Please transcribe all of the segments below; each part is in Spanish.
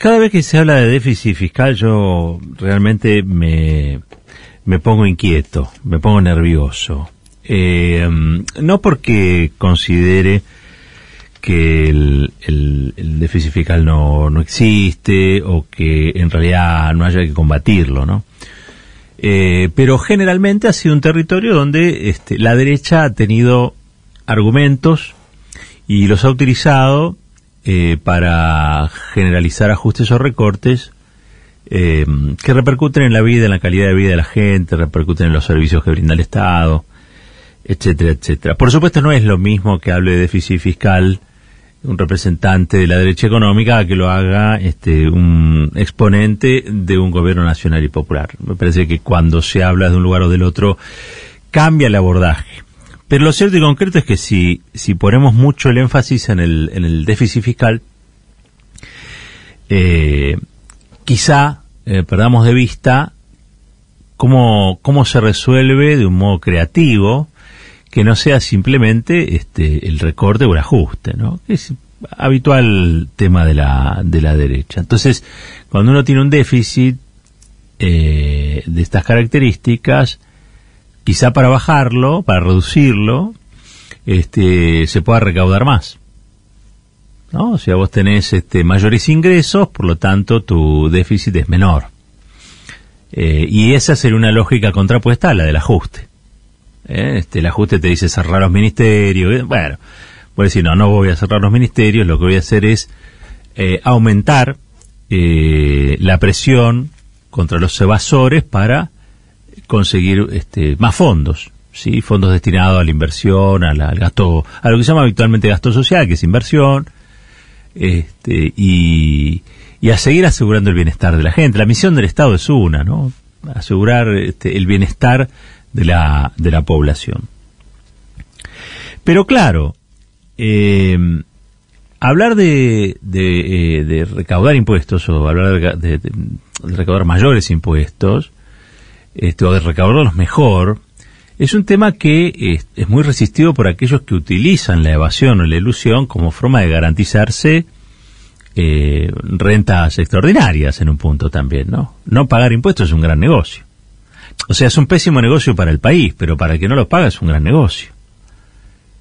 cada vez que se habla de déficit fiscal yo realmente me, me pongo inquieto, me pongo nervioso. Eh, no porque considere que el, déficit fiscal no, no, existe o que en realidad no haya que combatirlo, ¿no? Eh, pero generalmente ha sido un territorio donde este, la derecha ha tenido argumentos y los ha utilizado eh, para generalizar ajustes o recortes eh, que repercuten en la vida, en la calidad de vida de la gente, repercuten en los servicios que brinda el Estado, etcétera, etcétera. Por supuesto no es lo mismo que hable de déficit fiscal un representante de la derecha económica que lo haga este un exponente de un gobierno nacional y popular. Me parece que cuando se habla de un lugar o del otro cambia el abordaje. Pero lo cierto y concreto es que si, si ponemos mucho el énfasis en el, en el déficit fiscal, eh, quizá eh, perdamos de vista cómo, cómo se resuelve de un modo creativo que no sea simplemente este, el recorte o el ajuste, ¿no? Es habitual tema de la, de la derecha. Entonces, cuando uno tiene un déficit eh, de estas características, quizá para bajarlo, para reducirlo, este, se pueda recaudar más. ¿no? O sea, vos tenés este, mayores ingresos, por lo tanto tu déficit es menor. Eh, y esa sería una lógica contrapuesta a la del ajuste. ¿eh? Este, el ajuste te dice cerrar los ministerios. ¿eh? Bueno, voy a decir, no, no voy a cerrar los ministerios, lo que voy a hacer es eh, aumentar la presión contra los evasores para conseguir este, más fondos. ¿sí? Fondos destinados a la inversión, al gasto, a lo que se llama habitualmente gasto social, que es inversión, este, y, y a seguir asegurando el bienestar de la gente. La misión del Estado es una, ¿no? Asegurar este, el bienestar de la, de la población. Pero claro, eh, hablar de, de, eh, recaudar impuestos o hablar de, recaudar mayores impuestos, este, o de recaudarlos mejor, es un tema que es, muy resistido por aquellos que utilizan la evasión o la ilusión como forma de garantizarse eh, rentas extraordinarias en un punto también, ¿no? No pagar impuestos es un gran negocio. O sea, es un pésimo negocio para el país, pero para el que no lo paga es un gran negocio.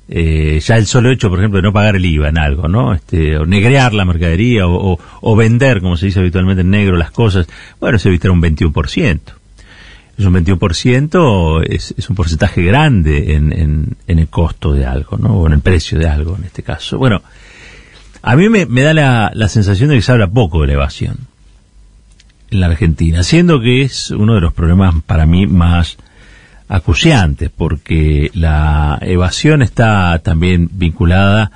Eh, ya el solo hecho, por ejemplo, de no pagar el IVA en algo, ¿no? Este, o negrear la mercadería o, o, vender, como se dice habitualmente en negro, las cosas, bueno, se evitará un 21%. Es un 21%, es, es un porcentaje grande en, el costo de algo, ¿no? O en el precio de algo, en este caso. Bueno, a mí me, da la, sensación de que se habla poco de la evasión en la Argentina, siendo que es uno de los problemas para mí más acuciantes, porque la evasión está también vinculada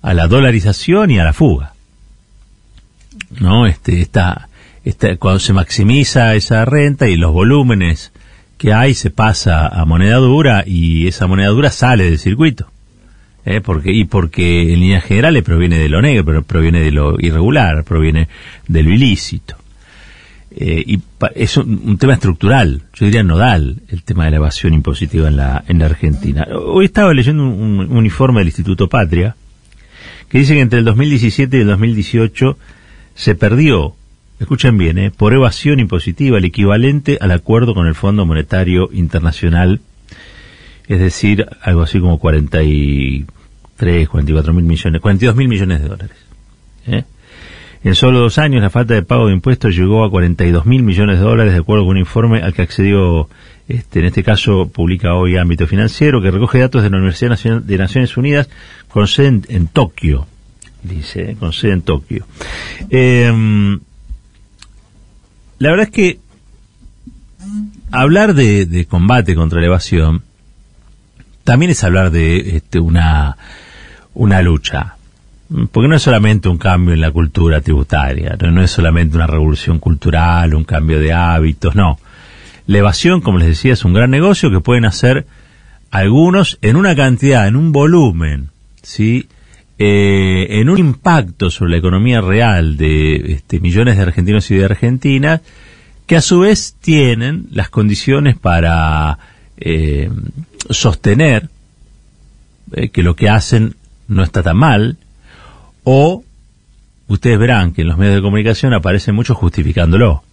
a la dolarización y a la fuga. ¿No? Este, está, está, cuando se maximiza esa renta y los volúmenes que hay se pasa a moneda dura y esa moneda dura sale del circuito. ¿eh? Porque, y porque en líneas generales proviene de lo negro, pero proviene de lo irregular, proviene de lo ilícito. Eh, y es un, tema estructural, yo diría nodal, el tema de la evasión impositiva en la, en la Argentina. Hoy estaba leyendo un, informe del Instituto Patria que dice que entre el 2017 y el 2018 se perdió, escuchen bien, eh, por evasión impositiva el equivalente al acuerdo con el Fondo Monetario Internacional, es decir, algo así como 43, 44 mil millones, 42 mil millones de dólares. ¿eh? En solo dos años, la falta de pago de impuestos llegó a 42 mil millones de dólares, de acuerdo con un informe al que accedió, este, en este caso, publica hoy Ámbito Financiero, que recoge datos de la Universidad de Naciones Unidas con sede en, Tokio. Dice, con sede en Tokio. Em, la verdad es que hablar de, combate contra la evasión también es hablar de este, una, una lucha porque no es solamente un cambio en la cultura tributaria, no, es solamente una revolución cultural, un cambio de hábitos, no. La evasión, como les decía, es un gran negocio que pueden hacer algunos en una cantidad, en un volumen, ¿sí? Eh, en un impacto sobre la economía real de este, millones de argentinos y de argentinas, que a su vez tienen las condiciones para eh, sostener eh, que lo que hacen no está tan mal, o ustedes verán que en los medios de comunicación aparecen muchos justificándolo.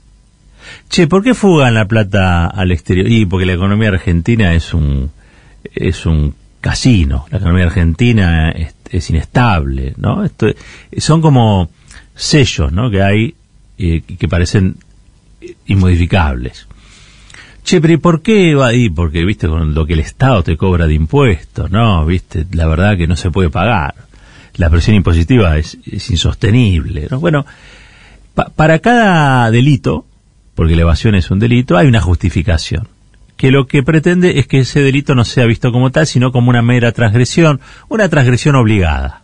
Che, ¿por qué fugan la plata al exterior? Y porque la economía argentina es un, es un casino. La economía argentina es, inestable, ¿no? Esto, son como sellos, ¿no? Que hay eh, que parecen inmodificables. Che, pero ¿y por qué va ahí? Porque, viste, con lo que el Estado te cobra de impuestos, ¿no? Viste, la verdad que no se puede pagar. La presión impositiva es, insostenible, ¿no? Bueno, para cada delito, porque la evasión es un delito, hay una justificación. Que lo que pretende es que ese delito no sea visto como tal, sino como una mera transgresión, una transgresión obligada,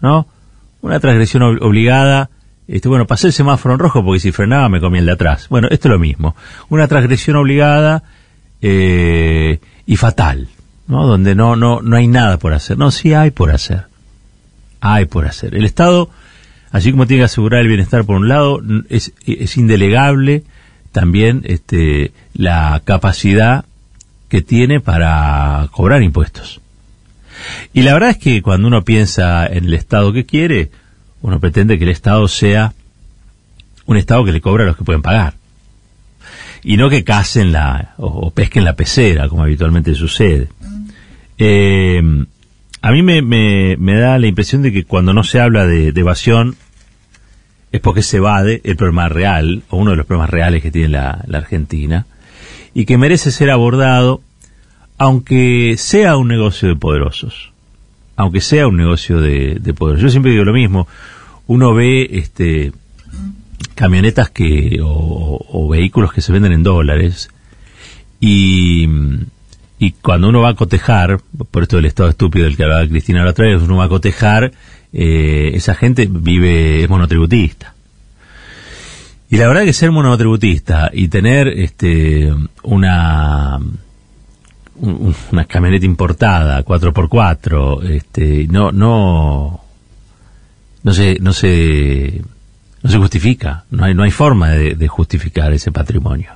¿no? Una transgresión obligada este, bueno, pasé el semáforo en rojo porque si frenaba me comía el de atrás. Bueno, esto es lo mismo. Una transgresión obligada eh, y fatal, ¿no? Donde no, no, no hay nada por hacer. No, sí hay por hacer. Hay por hacer. El Estado, así como tiene que asegurar el bienestar por un lado, es, es indelegable también este, la capacidad que tiene para cobrar impuestos. Y la verdad es que cuando uno piensa en el Estado que quiere, uno pretende que el Estado sea un Estado que le cobra a los que pueden pagar. Y no que casen la, o, pesquen la pecera, como habitualmente sucede. Eh, a mí me, me, da la impresión de que cuando no se habla de, evasión es porque se evade el problema real, o uno de los problemas reales que tiene la, Argentina, y que merece ser abordado aunque sea un negocio de poderosos aunque sea un negocio de, poder. Yo siempre digo lo mismo, uno ve este camionetas que o, vehículos que se venden en dólares y, y cuando uno va a cotejar, por esto del estado estúpido del que hablaba Cristina la otra vez, uno va a cotejar, eh, esa gente vive, es monotributista. Y la verdad que ser monotributista y tener este una una camioneta importada 4x4 este no no no se no se no se justifica no hay no hay forma de, justificar ese patrimonio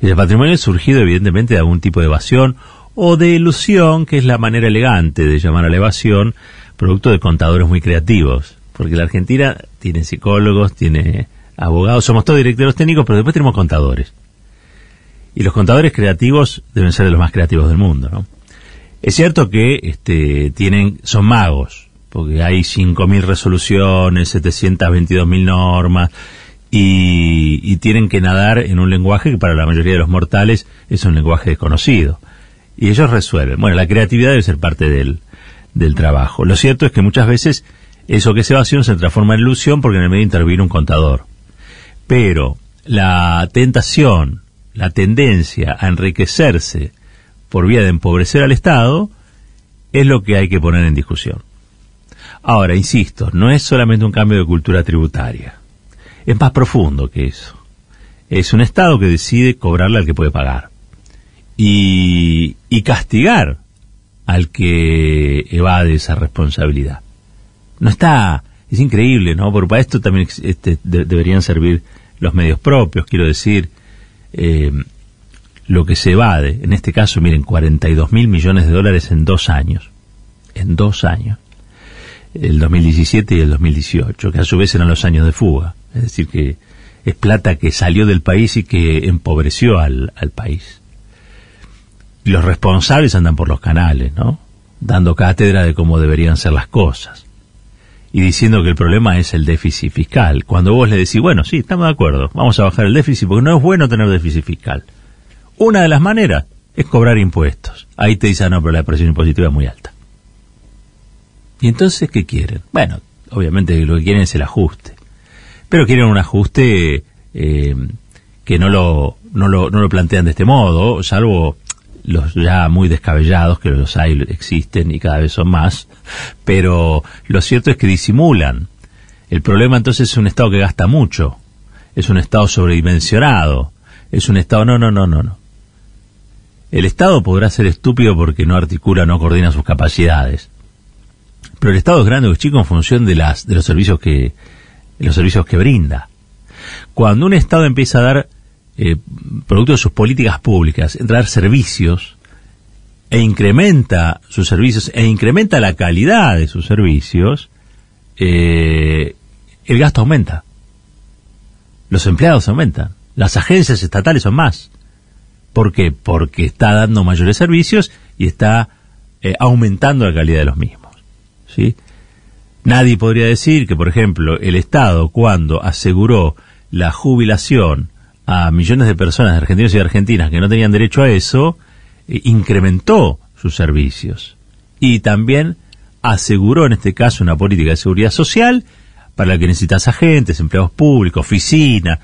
ese patrimonio es surgido evidentemente de algún tipo de evasión o de ilusión que es la manera elegante de llamar a la evasión producto de contadores muy creativos porque la Argentina tiene psicólogos tiene abogados somos todos directores técnicos pero después tenemos contadores y los contadores creativos deben ser de los más creativos del mundo, ¿no? Es cierto que este, tienen, son magos, porque hay 5.000 resoluciones, 722.000 normas, y, y, tienen que nadar en un lenguaje que para la mayoría de los mortales es un lenguaje desconocido. Y ellos resuelven. Bueno, la creatividad debe ser parte del, del trabajo. Lo cierto es que muchas veces eso que es evasión se transforma en ilusión porque en el medio interviene un contador. Pero la tentación la tendencia a enriquecerse por vía de empobrecer al Estado es lo que hay que poner en discusión. Ahora, insisto, no es solamente un cambio de cultura tributaria, es más profundo que eso. Es un Estado que decide cobrarle al que puede pagar y, castigar al que evade esa responsabilidad. No está, es increíble, ¿no? Porque para esto también este, deberían servir los medios propios, quiero decir, eh, lo que se evade, en este caso, miren, 42 mil millones de dólares en dos años, en dos años, el 2017 y el 2018, que a su vez eran los años de fuga, es decir, que es plata que salió del país y que empobreció al, al país. Los responsables andan por los canales, ¿no? Dando cátedra de cómo deberían ser las cosas y diciendo que el problema es el déficit fiscal. Cuando vos le decís, bueno, sí, estamos de acuerdo, vamos a bajar el déficit porque no es bueno tener déficit fiscal. Una de las maneras es cobrar impuestos. Ahí te dicen, no, pero la presión impositiva es muy alta. ¿Y entonces qué quieren? Bueno, obviamente lo que quieren es el ajuste. Pero quieren un ajuste eh, que no lo, no, lo, no lo plantean de este modo, salvo los ya muy descabellados, que los hay, existen y cada vez son más, pero lo cierto es que disimulan. El problema entonces es un Estado que gasta mucho, es un Estado sobredimensionado, es un Estado... No, no, no, no, no. El Estado podrá ser estúpido porque no articula, no coordina sus capacidades, pero el Estado es grande o es chico en función de, las, de los servicios que, los servicios que brinda. Cuando un Estado empieza a dar eh, producto de sus políticas públicas, entrar servicios e incrementa sus servicios e incrementa la calidad de sus servicios, eh, el gasto aumenta. Los empleados aumentan. Las agencias estatales son más. ¿Por qué? Porque está dando mayores servicios y está eh, aumentando la calidad de los mismos. ¿sí? Nadie podría decir que, por ejemplo, el Estado, cuando aseguró la jubilación a millones de personas, argentinos y argentinas, que no tenían derecho a eso, eh, incrementó sus servicios. Y también aseguró, en este caso, una política de seguridad social para la que necesitas agentes, empleados públicos, oficina,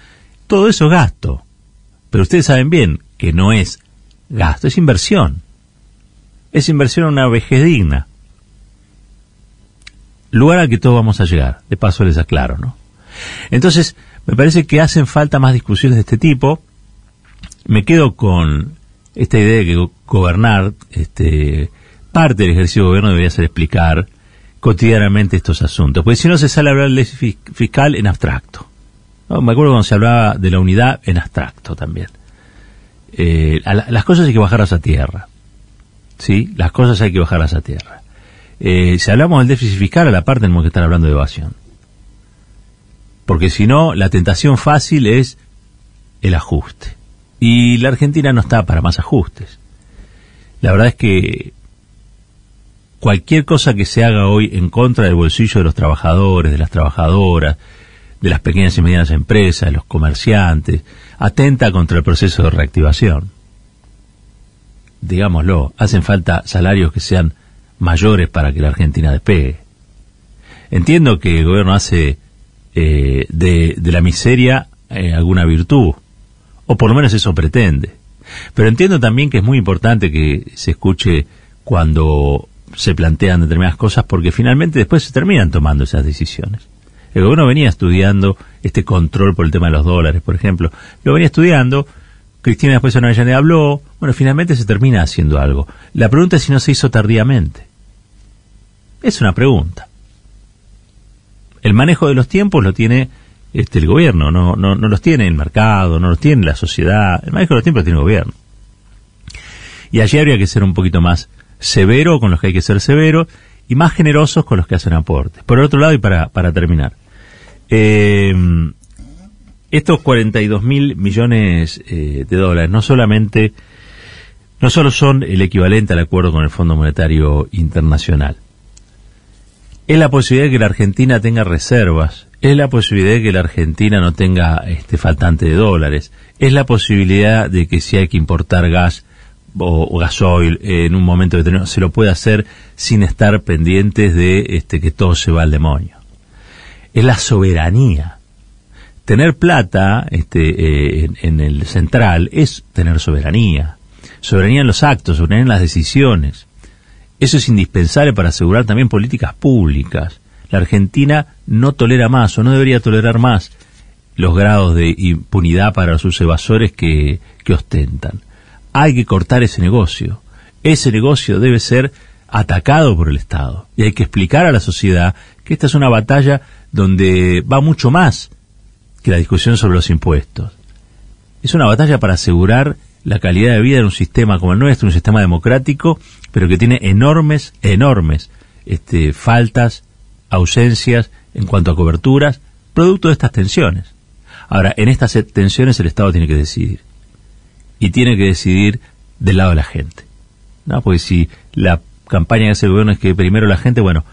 todo eso es gasto. Pero ustedes saben bien que no es gasto, es inversión. Es inversión en una vejez digna. Lugar al que todos vamos a llegar. De paso les aclaro, ¿no? Entonces, me parece que hacen falta más discusiones de este tipo. Me quedo con esta idea de que gobernar, este, parte del ejercicio de gobierno debería ser explicar cotidianamente estos asuntos. Porque si no se sale a hablar de ley fiscal en abstracto. Me acuerdo cuando se hablaba de la unidad en abstracto también. Eh, las cosas hay que bajarlas a tierra. ¿Sí? Las cosas hay que bajarlas a tierra. Eh, si hablamos del déficit fiscal, a la parte tenemos que estar hablando de evasión. Porque si no, la tentación fácil es el ajuste. Y la Argentina no está para más ajustes. La verdad es que cualquier cosa que se haga hoy en contra del bolsillo de los trabajadores, de las trabajadoras, de las pequeñas y medianas empresas, de los comerciantes, atenta contra el proceso de reactivación. Digámoslo, hacen falta salarios que sean mayores para que la Argentina despegue. Entiendo que el gobierno hace eh, de, la miseria eh, alguna virtud, o por lo menos eso pretende. Pero entiendo también que es muy importante que se escuche cuando se plantean determinadas cosas porque finalmente después se terminan tomando esas decisiones. El gobierno venía estudiando este control por el tema de los dólares, por ejemplo. Lo venía estudiando, Cristina después en Avellaneda habló, bueno, finalmente se termina haciendo algo. La pregunta es si no se hizo tardíamente. Es una pregunta. El manejo de los tiempos lo tiene este, el gobierno, no, no, no los tiene el mercado, no los tiene la sociedad. El manejo de los tiempos lo tiene el gobierno. Y allí habría que ser un poquito más severo con los que hay que ser severo y más generosos con los que hacen aportes. Por otro lado, y para, para terminar, eh, estos 42 mil millones eh, de dólares no solamente, no solo son el equivalente al acuerdo con el Fondo Monetario Internacional, es la posibilidad de que la Argentina tenga reservas, es la posibilidad de que la Argentina no tenga este faltante de dólares, es la posibilidad de que si hay que importar gas, o, gasoil en un momento determinado, se lo puede hacer sin estar pendientes de este, que todo se va al demonio. Es la soberanía. Tener plata este, eh, en, el central es tener soberanía. Soberanía en los actos, soberanía en las decisiones. Eso es indispensable para asegurar también políticas públicas. La Argentina no tolera más o no debería tolerar más los grados de impunidad para sus evasores que ostentan hay que cortar ese negocio. Ese negocio debe ser atacado por el Estado. Y hay que explicar a la sociedad que esta es una batalla donde va mucho más que la discusión sobre los impuestos. Es una batalla para asegurar la calidad de vida en un sistema como el nuestro, un sistema democrático, pero que tiene enormes, enormes este, faltas, ausencias en cuanto a coberturas, producto de estas tensiones. Ahora, en estas tensiones el Estado tiene que decidir y tiene que decidir del lado de la gente. ¿no? Porque si la campaña que hace el gobierno es que primero la gente, bueno,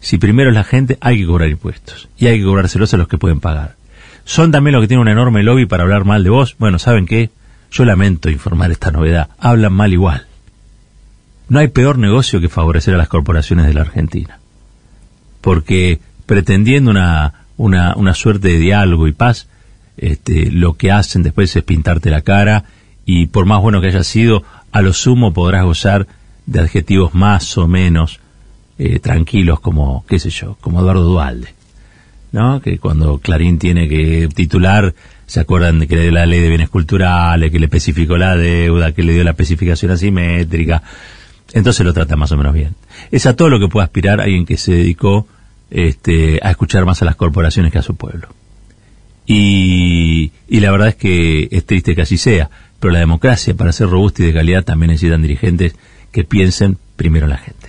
si primero es la gente, hay que cobrar impuestos. Y hay que cobrárselos a los que pueden pagar. Son también los que tienen un enorme lobby para hablar mal de vos. Bueno, ¿saben qué? Yo lamento informar esta novedad. Hablan mal igual. No hay peor negocio que favorecer a las corporaciones de la Argentina. Porque pretendiendo una, una, una suerte de diálogo y paz, este, lo que hacen después es pintarte la cara y por más bueno que haya sido, a lo sumo podrás gozar de adjetivos más o menos eh, tranquilos como, qué sé yo, como Eduardo Dualde, ¿no? Que cuando Clarín tiene que titular, se acuerdan de que le dio la ley de bienes culturales, que le especificó la deuda, que le dio la especificación asimétrica, entonces lo trata más o menos bien. Es a todo lo que puede aspirar alguien que se dedicó este, a escuchar más a las corporaciones que a su pueblo. Y, y la verdad es que es triste que así sea pero la democracia, para ser robusta y de calidad, también necesitan dirigentes que piensen primero en la gente.